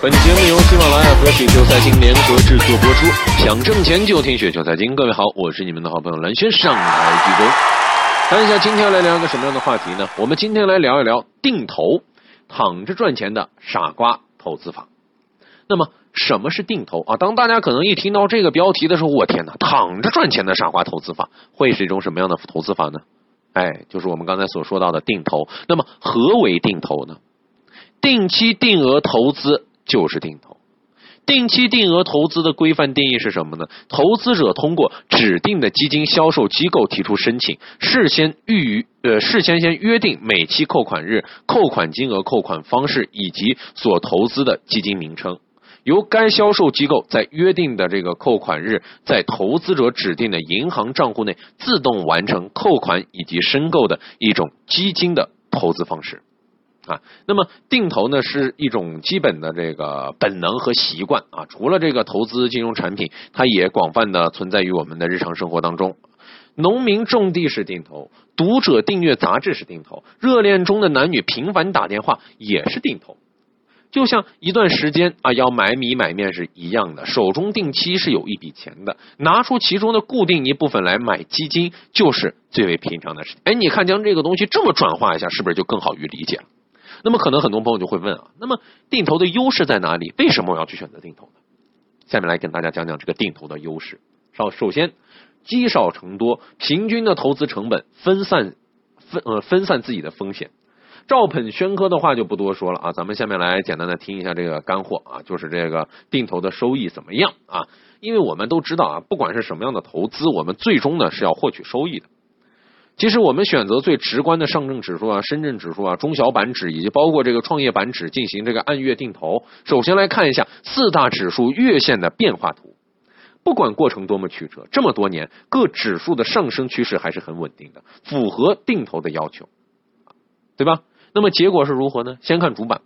本节目由喜马拉雅和雪球财经联合制作播出。想挣钱就听雪球财经。各位好，我是你们的好朋友蓝轩，上台鞠躬。看一下今天要来聊一个什么样的话题呢？我们今天来聊一聊定投，躺着赚钱的傻瓜投资法。那么什么是定投啊？当大家可能一听到这个标题的时候，我天哪，躺着赚钱的傻瓜投资法会是一种什么样的投资法呢？哎，就是我们刚才所说到的定投。那么何为定投呢？定期定额投资就是定投。定期定额投资的规范定义是什么呢？投资者通过指定的基金销售机构提出申请，事先预呃事先先约定每期扣款日、扣款金额、扣款方式以及所投资的基金名称，由该销售机构在约定的这个扣款日，在投资者指定的银行账户内自动完成扣款以及申购的一种基金的投资方式。啊，那么定投呢是一种基本的这个本能和习惯啊。除了这个投资金融产品，它也广泛的存在于我们的日常生活当中。农民种地是定投，读者订阅杂志是定投，热恋中的男女频繁打电话也是定投。就像一段时间啊要买米买面是一样的，手中定期是有一笔钱的，拿出其中的固定一部分来买基金，就是最为平常的事情。哎，你看将这个东西这么转化一下，是不是就更好于理解了？那么可能很多朋友就会问啊，那么定投的优势在哪里？为什么我要去选择定投呢？下面来跟大家讲讲这个定投的优势。首首先，积少成多，平均的投资成本分散分呃分散自己的风险。照本宣科的话就不多说了啊，咱们下面来简单的听一下这个干货啊，就是这个定投的收益怎么样啊？因为我们都知道啊，不管是什么样的投资，我们最终呢是要获取收益的。其实我们选择最直观的上证指数啊、深圳指数啊、中小板指以及包括这个创业板指进行这个按月定投。首先来看一下四大指数月线的变化图。不管过程多么曲折，这么多年各指数的上升趋势还是很稳定的，符合定投的要求，对吧？那么结果是如何呢？先看主板。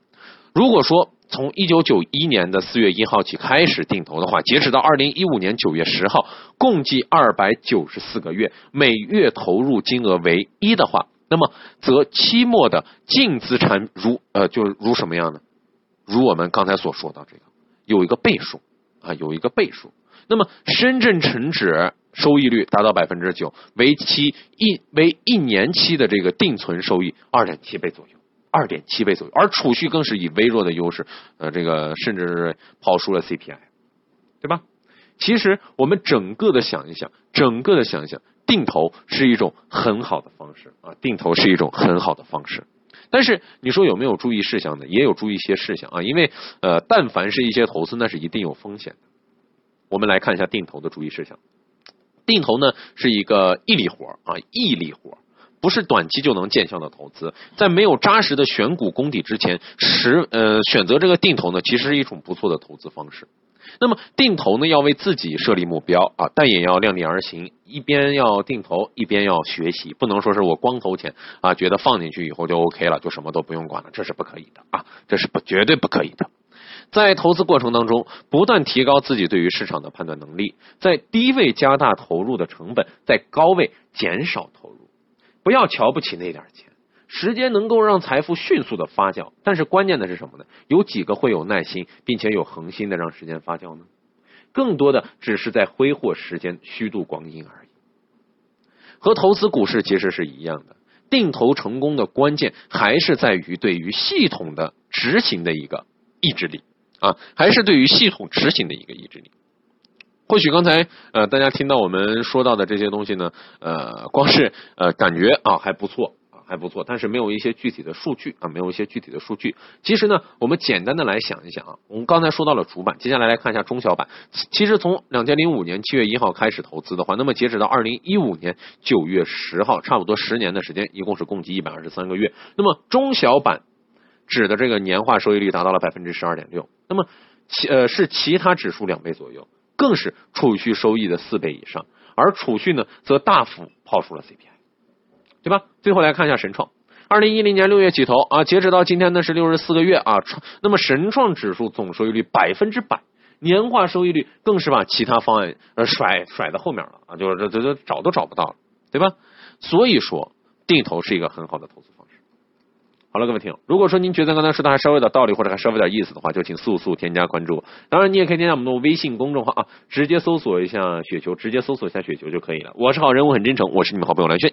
如果说从一九九一年的四月一号起开始定投的话，截止到二零一五年九月十号，共计二百九十四个月，每月投入金额为一的话，那么则期末的净资产如呃就如什么样呢？如我们刚才所说的这个有一个倍数啊，有一个倍数。那么深圳成指收益率达到百分之九，为期一为一年期的这个定存收益二点七倍左右。二点七倍左右，而储蓄更是以微弱的优势，呃，这个甚至是跑输了 CPI，对吧？其实我们整个的想一想，整个的想一想，定投是一种很好的方式啊，定投是一种很好的方式。但是你说有没有注意事项呢？也有注意一些事项啊，因为呃，但凡是一些投资，那是一定有风险的。我们来看一下定投的注意事项。定投呢是一个毅力活啊，毅力活。不是短期就能见效的投资，在没有扎实的选股功底之前，实呃选择这个定投呢，其实是一种不错的投资方式。那么定投呢，要为自己设立目标啊，但也要量力而行，一边要定投，一边要学习，不能说是我光投钱啊，觉得放进去以后就 OK 了，就什么都不用管了，这是不可以的啊，这是不绝对不可以的。在投资过程当中，不断提高自己对于市场的判断能力，在低位加大投入的成本，在高位减少投入。不要瞧不起那点钱，时间能够让财富迅速的发酵，但是关键的是什么呢？有几个会有耐心，并且有恒心的让时间发酵呢？更多的只是在挥霍时间、虚度光阴而已。和投资股市其实是一样的，定投成功的关键还是在于对于系统的执行的一个意志力啊，还是对于系统执行的一个意志力。或许刚才呃大家听到我们说到的这些东西呢，呃，光是呃感觉啊还不错还不错，但是没有一些具体的数据啊，没有一些具体的数据。其实呢，我们简单的来想一想啊，我们刚才说到了主板，接下来来看一下中小板。其实从两千零五年七月一号开始投资的话，那么截止到二零一五年九月十号，差不多十年的时间，一共是共计一百二十三个月。那么中小板指的这个年化收益率达到了百分之十二点六，那么其呃是其他指数两倍左右。更是储蓄收益的四倍以上，而储蓄呢，则大幅抛出了 CPI，对吧？最后来看一下神创，二零一零年六月起投啊，截止到今天呢是六十四个月啊，那么神创指数总收益率百分之百，年化收益率更是把其他方案甩甩在后面了啊，就是这这这找都找不到了，对吧？所以说定投是一个很好的投资方。好了，各位听友，如果说您觉得刚才说的还稍微有点道理，或者还稍微有点意思的话，就请速速添加关注。当然，你也可以添加我们的微信公众号啊，直接搜索一下雪球，直接搜索一下雪球就可以了。我是好人，我很真诚，我是你们好朋友蓝轩。